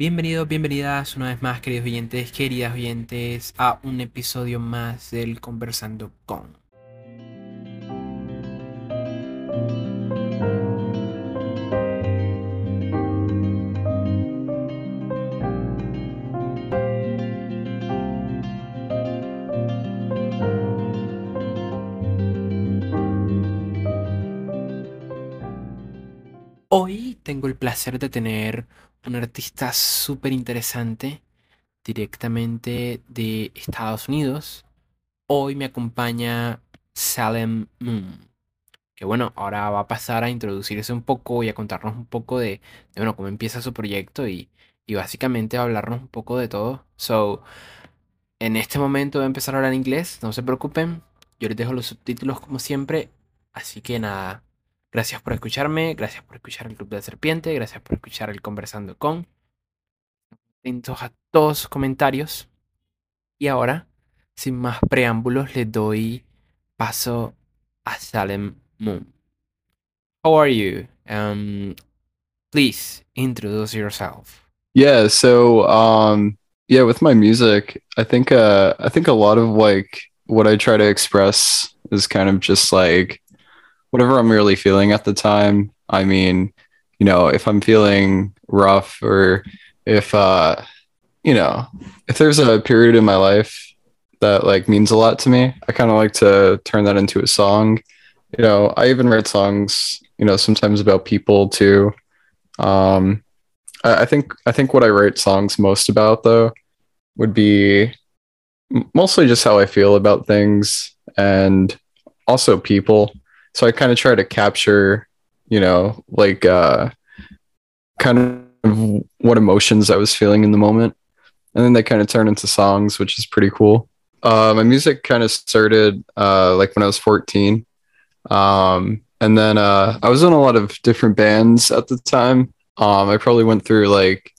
Bienvenidos, bienvenidas una vez más, queridos oyentes, queridas oyentes, a un episodio más del Conversando con. Placer de tener un artista súper interesante directamente de Estados Unidos. Hoy me acompaña Salem Moon. Que bueno, ahora va a pasar a introducirse un poco y a contarnos un poco de, bueno, cómo empieza su proyecto y, y básicamente a hablarnos un poco de todo. So, en este momento voy a empezar a hablar inglés, no se preocupen. Yo les dejo los subtítulos como siempre. Así que nada, Gracias por escucharme, gracias por escuchar el Club de la Serpiente, gracias por escuchar el Conversando con. Atentos a todos comentarios. Y ahora, sin más preámbulos, le doy paso a Salem Moon. How are you? Um, please introduce yourself. Yeah, so um yeah, with my music, I think uh I think a lot of like what I try to express is kind of just like whatever I'm really feeling at the time. I mean, you know, if I'm feeling rough or if uh you know, if there's a period in my life that like means a lot to me, I kind of like to turn that into a song. You know, I even write songs, you know, sometimes about people too. Um I, I think I think what I write songs most about though would be mostly just how I feel about things and also people so I kind of try to capture, you know, like uh, kind of what emotions I was feeling in the moment, and then they kind of turn into songs, which is pretty cool. Uh, my music kind of started uh, like when I was 14, um, and then uh, I was in a lot of different bands at the time. Um, I probably went through like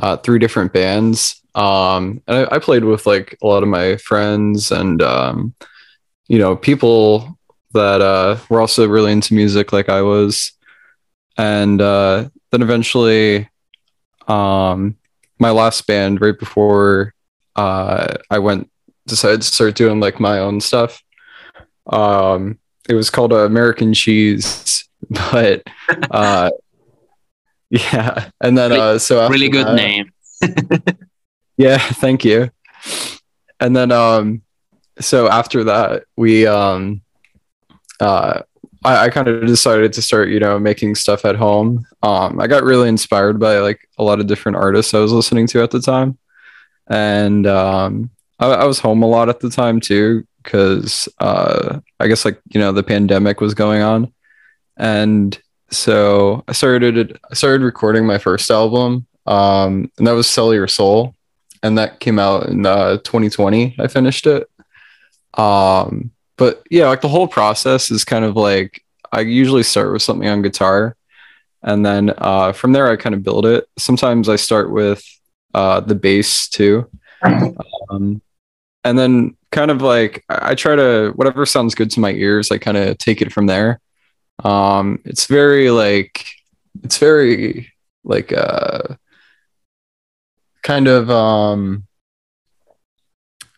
uh, three different bands, um, and I, I, played with like a lot of my friends and um, you know people that uh, were also really into music like I was. And uh, then eventually, um, my last band, right before uh, I went, decided to start doing like my own stuff. Um, it was called American Cheese, but uh, yeah. And then, uh, so really good that, name. yeah, thank you. And then, um, so after that, we, um, uh, I, I kind of decided to start, you know, making stuff at home. Um, I got really inspired by like a lot of different artists I was listening to at the time, and um, I, I was home a lot at the time too because uh, I guess like you know the pandemic was going on, and so I started I started recording my first album, um, and that was "Sell Your Soul," and that came out in uh, 2020. I finished it. Um, but yeah, like the whole process is kind of like I usually start with something on guitar, and then uh, from there I kind of build it. Sometimes I start with uh, the bass too, um, and then kind of like I try to whatever sounds good to my ears, I kind of take it from there. Um, it's very like it's very like uh kind of um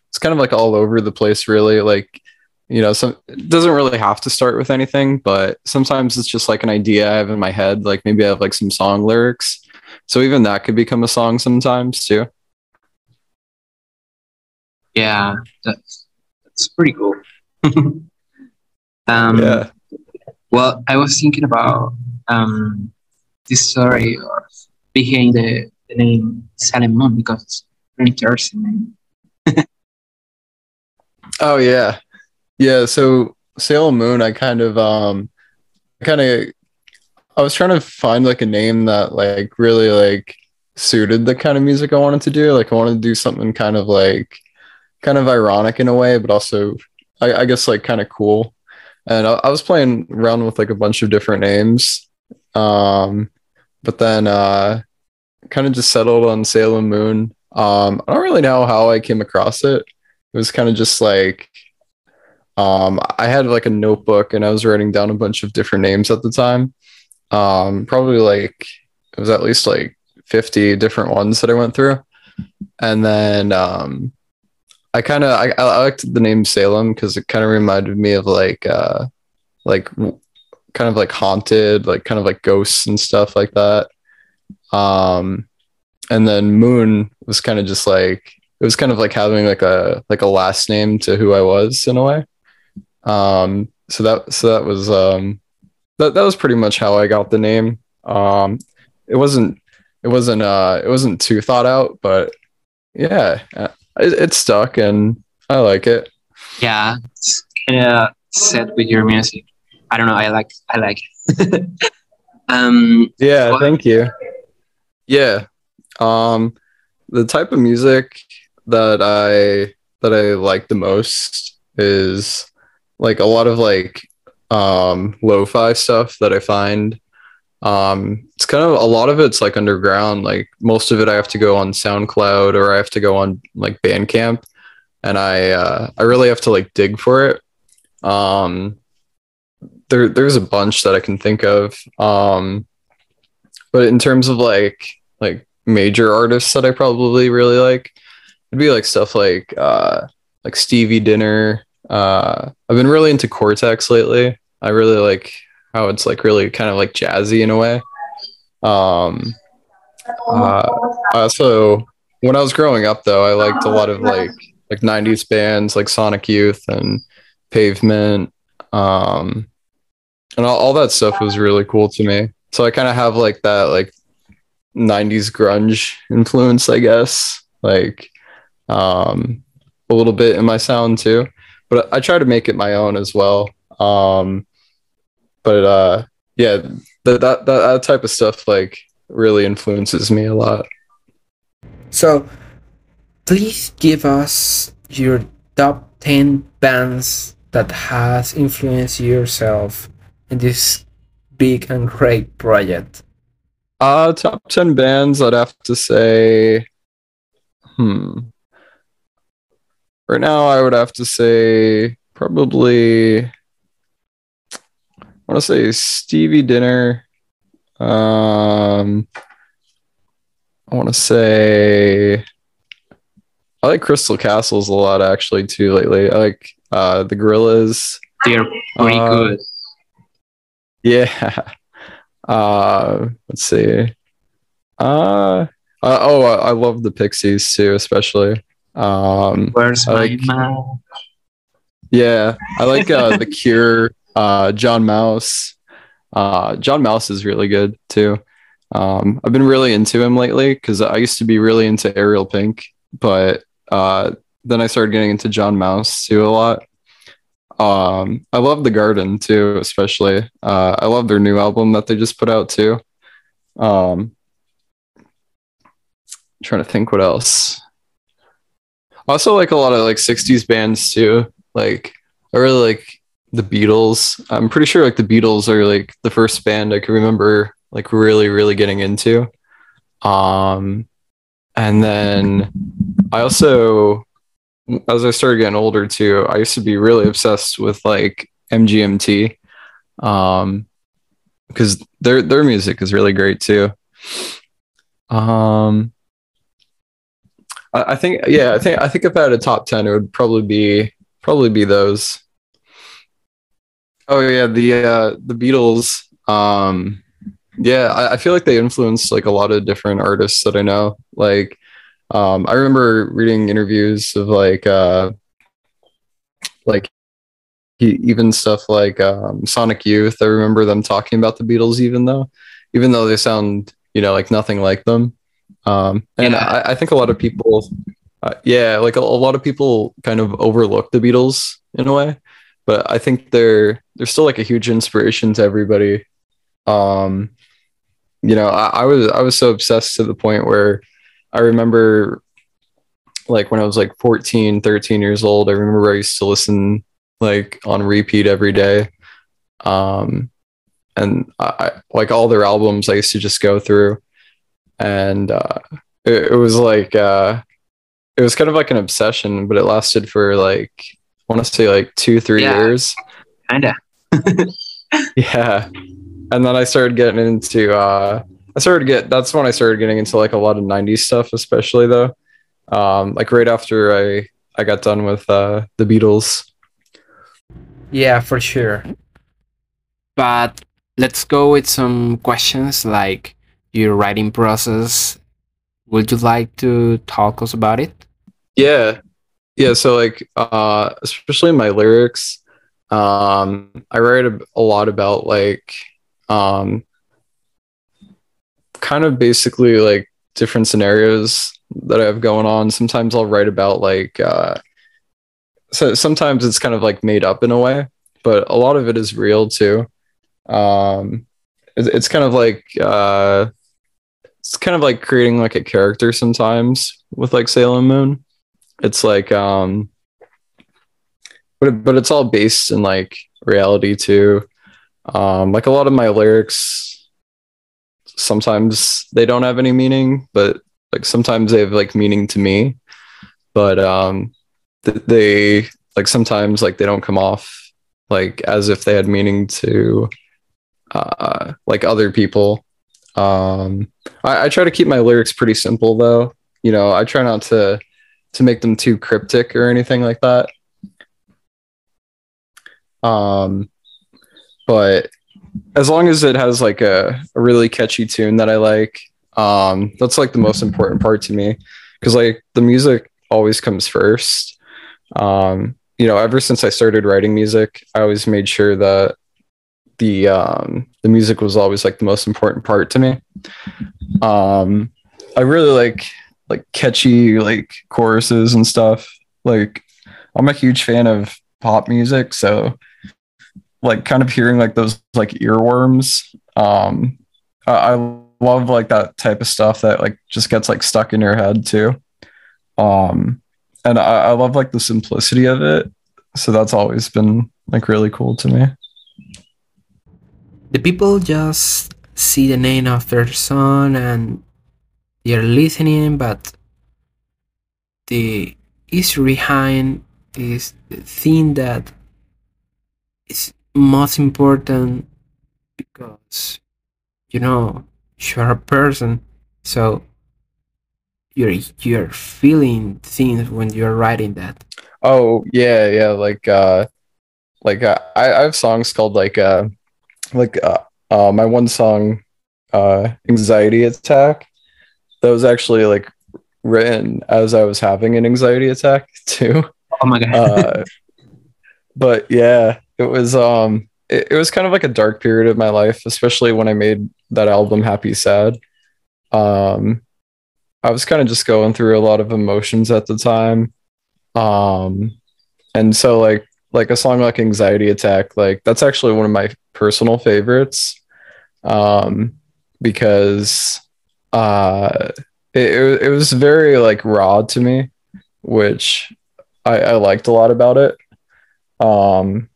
it's kind of like all over the place really like you know some it doesn't really have to start with anything but sometimes it's just like an idea i have in my head like maybe i have like some song lyrics. So even that could become a song sometimes too. Yeah that's that's pretty cool. Um yeah. well i was thinking about um this story behind the, the name Salem Moon because it's very interesting. Name oh yeah yeah, so Salem Moon, I kind of um kind of I was trying to find like a name that like really like suited the kind of music I wanted to do. Like I wanted to do something kind of like kind of ironic in a way, but also I, I guess like kind of cool. And I, I, was playing around with like a bunch of different names. Um but then uh kind of just settled on Salem Moon. Um I don't really know how I came across it. It was kind of just like um, I had like a notebook and I was writing down a bunch of different names at the time. Um, probably like it was at least like 50 different ones that I went through. And then um, I kind of I, I liked the name Salem because it kind of reminded me of like uh, like kind of like haunted, like kind of like ghosts and stuff like that. Um, and then Moon was kind of just like it was kind of like having like a like a last name to who I was in a way. Um, so that so that was um that that was pretty much how I got the name. Um, it wasn't it wasn't uh it wasn't too thought out, but yeah, uh, it, it stuck and I like it. Yeah, it's kind of set with your music. I don't know. I like. I like. Um. Yeah, thank you. Yeah. Um the type of music that I that I like the most is like a lot of like um lo-fi stuff that I find um it's kind of a lot of it's like underground like most of it I have to go on SoundCloud or I have to go on like Bandcamp and I uh I really have to like dig for it um there there's a bunch that I can think of um but in terms of like like major artists that I probably really like, it'd be like stuff like uh like Stevie Dinner. Uh I've been really into Cortex lately. I really like how it's like really kind of like jazzy in a way. Um uh also when I was growing up though, I liked a lot of like like 90s bands like Sonic Youth and Pavement. Um and all, all that stuff was really cool to me. So I kind of have like that like 90s grunge influence, I guess. Like um a little bit in my sound too. But I try to make it my own as well. Um but uh yeah, that that that, that type of stuff like really influences me a lot. So, please give us your top 10 bands that has influenced yourself in this big and great project. Uh top 10 bands I'd have to say hmm Right now I would have to say probably I want to say Stevie Dinner um I want to say I like Crystal Castles a lot actually too lately. I like uh the Gorillaz. They're pretty Uh, good. Yeah. Uh, let's see. Uh, uh oh, I, I love the Pixies too, especially. Um, Where's I my like- mouth? yeah, I like uh the Cure, uh John Maus. Uh John Maus is really good too. Um I've been really into him lately because I used to be really into Ariel Pink, but uh then I started getting into John Maus too a lot. Um I love The Garden too, especially. Uh I love their new album that they just put out too. Um trying to think what else. Also like a lot of like 60s bands too. Like I really like the Beatles. I'm pretty sure like the Beatles are like the first band I can remember like really really getting into. Um and then I also as I started getting older too, I used to be really obsessed with like MGMT. Um because their their music is really great too. Um I, I think yeah, I think I think if I had a top ten, it would probably be probably be those. Oh yeah, the uh the Beatles. Um yeah, I, I feel like they influenced like a lot of different artists that I know. Like um I remember reading interviews of like uh like he, even stuff like um, Sonic Youth. I remember them talking about the Beatles, even though, even though they sound, you know, like nothing like them. Um, and Yeah. I, I think a lot of people, uh, yeah, like a, a lot of people kind of overlook the Beatles in a way, but I think they're they're still like a huge inspiration to everybody. Um, you know, I, I was I was so obsessed to the point where I remember like when I was like 14, 13 years old, I remember I used to listen like on repeat every day. Um, and I, I like all their albums I used to just go through and uh, it, it was like uh, it was kind of like an obsession, but it lasted for like I want to say like two, three Yeah. years. Kinda. Yeah. And then I started getting into uh I started to get that's when I started getting into like a lot of 90s stuff, especially though. Um, like right after I I got done with uh the Beatles. Yeah, for sure. But let's go with some questions like your writing process. Would you like to talk us about it? Yeah. Yeah, so like uh especially my lyrics, um I write a, a lot about like um kind of basically like different scenarios that I have going on. Sometimes I'll write about like uh so sometimes it's kind of like made up in a way, but a lot of it is real too. Um it's, kind of like uh it's kind of like creating like a character sometimes with like Salem Moon. It's like um but but it's all based in like reality too. Um like a lot of my lyrics sometimes they don't have any meaning, but like sometimes they have like meaning to me. But um th- they like sometimes like they don't come off like as if they had meaning to uh like other people. Um I, I try to keep my lyrics pretty simple though. You know, I try not to to make them too cryptic or anything like that. Um but as long as it has like a, a really catchy tune that I like, um, that's like the most important part to me. Cause like the music always comes first. Um, you know, ever since I started writing music, I always made sure that the um the music was always like the most important part to me. Um I really like like catchy like choruses and stuff. Like I'm a huge fan of pop music, so like kind of hearing like those like earworms. Um, I, I love like that type of stuff that like just gets like stuck in your head too. Um, and I, I love like the simplicity of it. So that's always been like really cool to me. The people just see the name of their song and they're listening, but the history behind is the thing that is most important because you know you're a person so you're you're feeling things when you're writing that Oh yeah, yeah. Like uh, like uh, I I have songs called like uh, like uh, uh my one song, uh, anxiety attack. That was actually like written as I was having an anxiety attack too. Oh my god. uh, but yeah, it was um it, it was kind of like a dark period of my life, especially when I made that album Happy Sad. Um I was kind of just going through a lot of emotions at the time. Um and so like like a song like Anxiety Attack, like that's actually one of my personal favorites. Um because uh it, it, was very like raw to me, which I, I liked a lot about it. Um,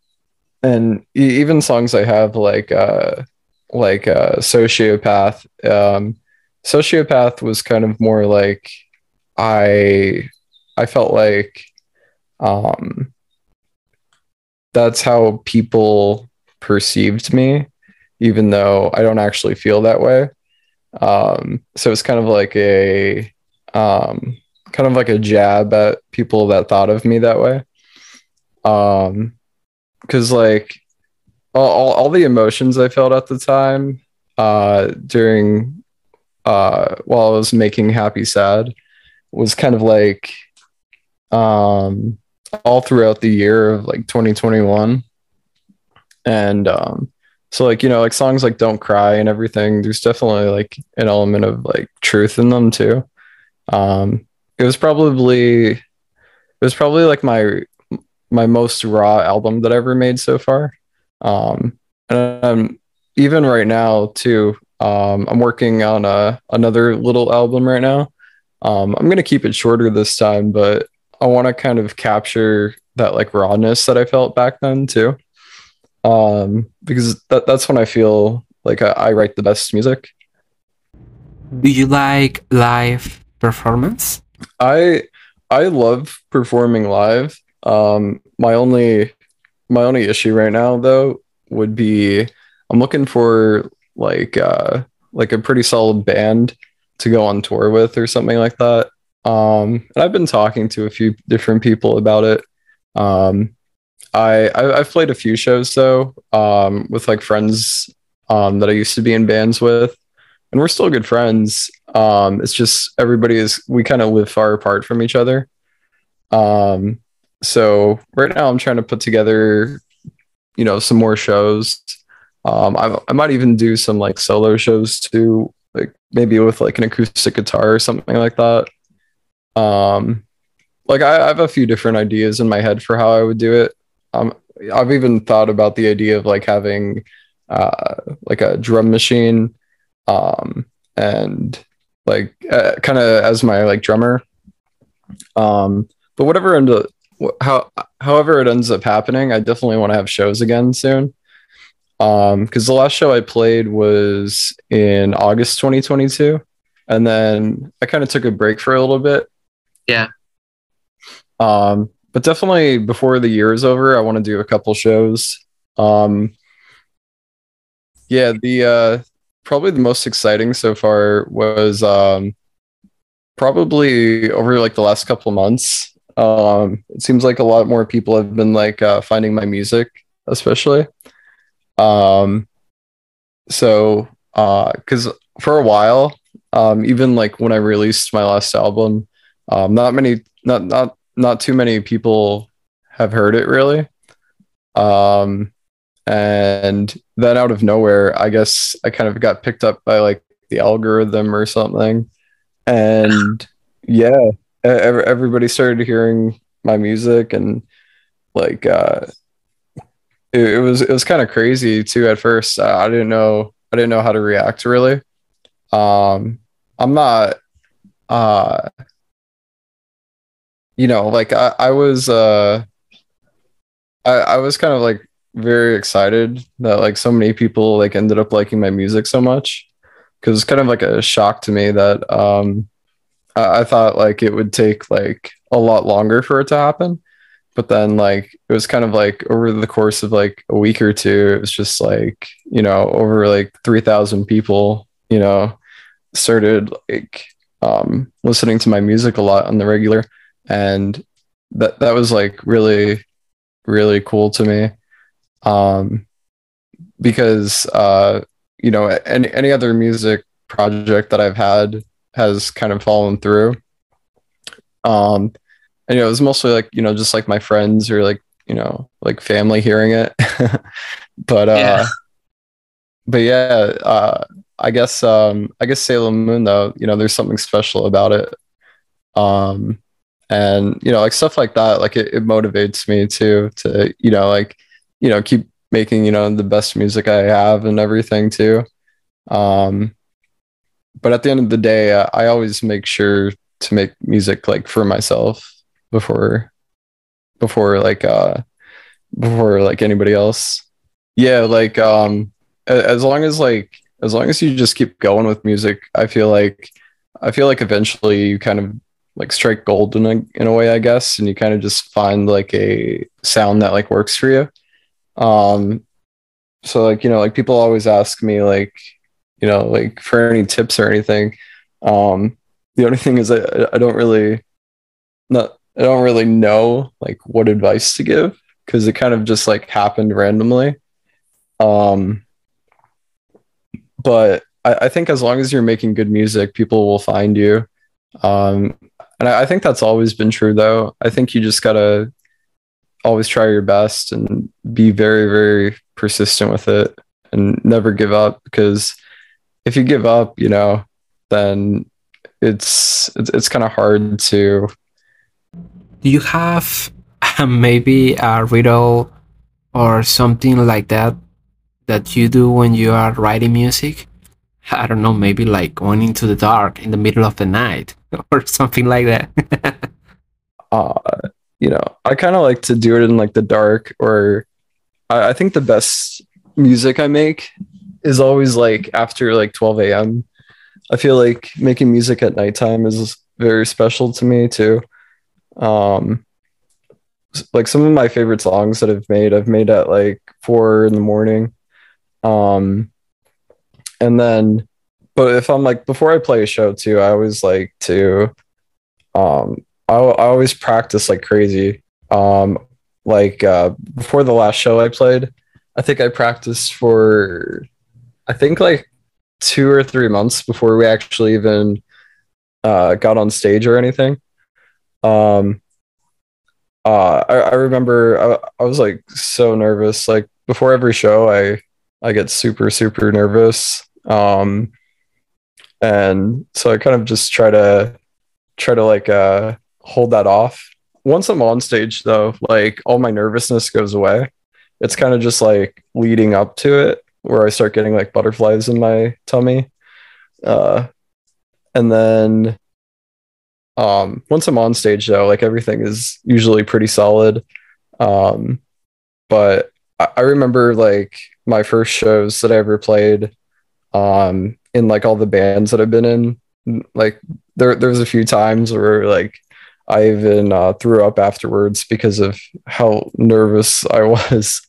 and even songs I have like uh like uh sociopath. Um, sociopath was kind of more like I I felt like um that's how people perceived me, even though I don't actually feel that way. Um, so it's kind of like a um kind of like a jab at people that thought of me that way um because like all, all, the emotions i felt at the time uh during uh while i was making happy sad was kind of like um all throughout the year of like 2021 and um so like you know like songs like don't cry and everything there's definitely like an element of like truth in them too um it was probably it was probably like my my most raw album that I ever made so far. Um, and um, even right now too, um, I'm working on a another little album right now. Um, I'm gonna keep it shorter this time, but I want to kind of capture that like rawness that I felt back then too. Um, because that, that's when I feel like I, I write the best music. do you like live performance I I love performing live. Um, my only my only issue right now though would be I'm looking for like uh like a pretty solid band to go on tour with or something like that. Um, and I've been talking to a few different people about it. Um, I, I have played a few shows though um, with like friends um, that I used to be in bands with, and we're still good friends. Um, it's just everybody is we kind of live far apart from each other. Um, so right now I'm trying to put together, you know, some more shows. Um, I, I might even do some like solo shows too, like maybe with like an acoustic guitar or something like that. Um, like I, I have a few different ideas in my head for how I would do it. Um, I've even thought about the idea of like having uh, like a drum machine um, and like uh, kind of as my like drummer. Um, but whatever end up, how however it ends up happening, I definitely want to have shows again soon. Um, because the last show I played was in August 2022, and then I kind of took a break for a little bit. Yeah. Um, but definitely before the year is over, I want to do a couple shows. Um, yeah, the uh, probably the most exciting so far was um, probably over like the last couple months. Um, it seems like a lot more people have been like uh, finding my music, especially. Um, so, because uh, for a while, um, even like when I released my last album, um, not many, not not not too many people have heard it really. Um, and then out of nowhere, I guess I kind of got picked up by like the algorithm or something, and yeah, everybody started hearing my music and like uh, it, it was it was kind of crazy too at first. I, I didn't know I didn't know how to react really. Um, I'm not uh you know, like I, I was uh I, I was kind of like very excited that like so many people like ended up liking my music so much. Because it's kind of like a shock to me that um I, I thought like it would take like a lot longer for it to happen. But then like it was kind of like over the course of like a week or two it was just like you know over like 3000 people you know started like um listening to my music a lot on the regular and that that was like really really cool to me. Um because uh you know any any other music project that I've had has kind of fallen through. Um and you know it was mostly like you know just like my friends or like you know like family hearing it. But uh yeah. but yeah uh I guess um I guess Salem Moon though you know there's something special about it. Um and you know like stuff like that like it, it motivates me too to you know like you know keep making you know the best music i have and everything too. Um but at the end of the day I, I always make sure to make music like for myself before before like uh before like anybody else. Yeah like um as long as like as long as you just keep going with music i feel like i feel like eventually you kind of like strike gold in a, in a way, I guess, and you kind of just find like a sound that like works for you. Um, so like you know, like people always ask me like, you know, like for any tips or anything. Um, the only thing is I, I don't really not I don't really know like what advice to give because it kind of just like happened randomly. Um, but I, I think as long as you're making good music, people will find you. Um, and I, I think that's always been true, though. I think you just gotta always try your best and be very, very persistent with it and never give up because if you give up, you know, then it's it's, it's kind of hard to. Do you have maybe a riddle or something like that that you do when you are writing music? I don't know, maybe like going into the dark in the middle of the night or something like that. uh, you know, I kind of like to do it in like the dark, or I, I think the best music I make is always like after like 12 a.m. I feel like making music at nighttime is very special to me too. Um, like some of my favorite songs that I've made, I've made at like four in the morning. Um, and then but if I'm like before I play a show too, I always like to um I, I always practice like crazy. Um like uh before the last show I played, I think I practiced for I think like two or three months before we actually even uh got on stage or anything. Um uh I, I remember I, I was like so nervous. Like before every show I I get super, super nervous. Um and so I kind of just try to try to like uh hold that off. Once I'm on stage though, like all my nervousness goes away. It's kind of just like leading up to it where I start getting like butterflies in my tummy. Uh and then um once I'm on stage though, like everything is usually pretty solid. Um but I, I remember like my first shows that I ever played um in like all the bands that I've been in. Like there there's a few times where like I even uh, threw up afterwards because of how nervous I was.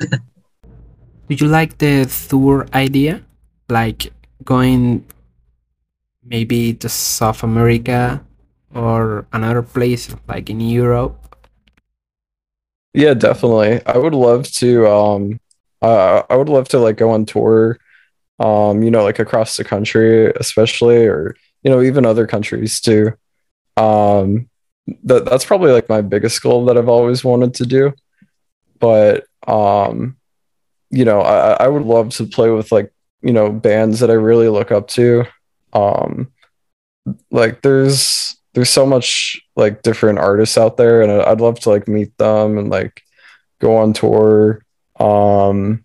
Do you like the tour idea? Like going maybe to South America or another place like in Europe? Yeah, definitely. I would love to um uh, I would love to like go on tour um you know like across the country especially or you know even other countries too. Um that that's probably like my biggest goal that I've always wanted to do. But um you know, I I would love to play with like, you know, bands that I really look up to. Um like there's there's so much like different artists out there and I'd love to like meet them and like go on tour um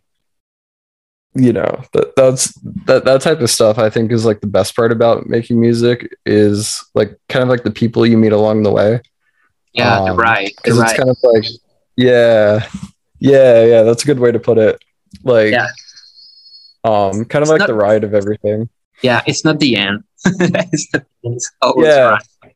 you know that that's that that type of stuff i think is like the best part about making music is like kind of like the people you meet along the way Yeah, Um, right. because right. it's kind of like yeah yeah yeah that's a good way to put it like Yeah. um kind of It's like not- the ride of everything yeah, it's not the end. it's, the it's Yeah. right.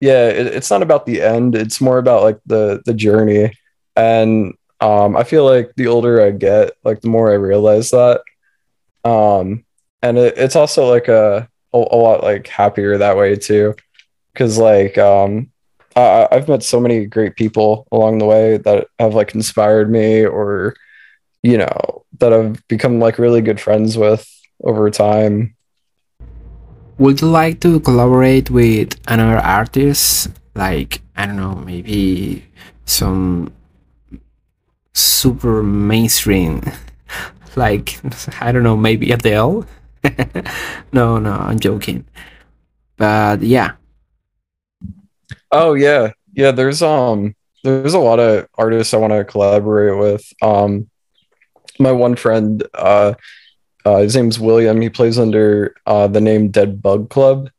yeah it, it's not about the end it's more about like the the journey and um i feel like the older i get like the more i realize that. Um and it, it's also like a, a a lot like happier that way too. Because like um I, i've met so many great people along the way that have like inspired me or you know that i've become like really good friends with over time. Would you like to collaborate with another artist? Like, I don't know, maybe some super mainstream, like, I don't know, maybe Adele? no, no, I'm joking. But yeah, Oh yeah, yeah. There's um, there's a lot of artists I want to collaborate with. Um, my one friend, uh, uh, his name's William. He plays under uh the name Dead Bug Club.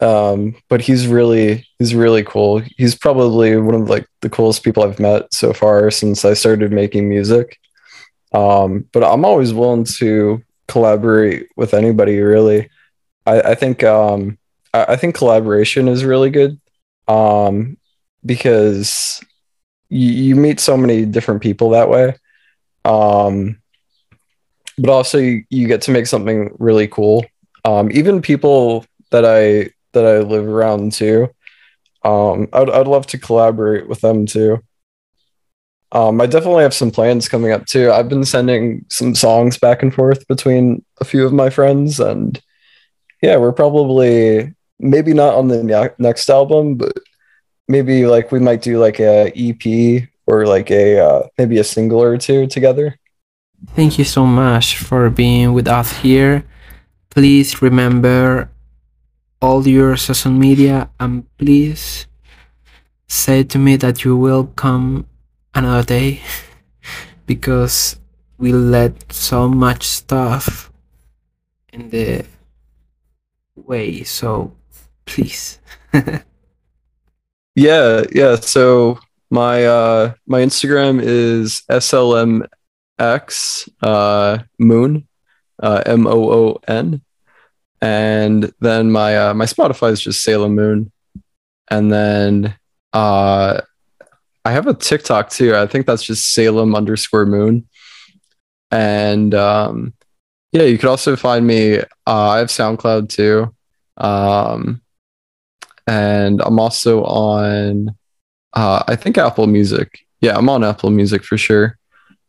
Um, but he's really he's really cool. He's probably one of like the coolest people I've met so far since I started making music. Um, but I'm always willing to collaborate with anybody really. I, I think um I, I think collaboration is really good um, because you, you meet so many different people that way. Um, but also you, you get to make something really cool. Um, even people that I that I live around too. Um, I'd I'd love to collaborate with them too. Um, I definitely have some plans coming up too. I've been sending some songs back and forth between a few of my friends, and yeah, we're probably maybe not on the next album, but maybe like we might do like a EP or like a uh, maybe a single or two together. thank you so much for being with us here. Please remember all your social media and please say to me that you will come another day because we let so much stuff in the way so please Yeah, yeah. So my uh my Instagram is slmx uh moon uh m o o n, and then my uh my Spotify is just Salem Moon, and then uh I have a TikTok too. I think that's just Salem underscore Moon, and um yeah, you could also find me. Uh, I have SoundCloud too, um, and I'm also on. Uh, I think Apple Music. Yeah, I'm on Apple Music for sure.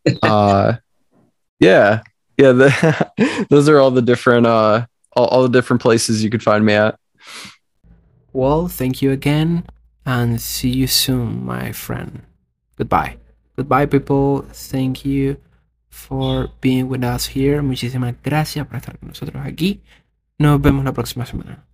Uh, yeah, yeah. The, those are all the different uh, all, all the different places you could find me at. Well, thank you again, and see you soon, my friend. Goodbye. Goodbye, people. Thank you for being with us here. Muchísimas gracias por estar con nosotros aquí. Nos vemos la próxima semana.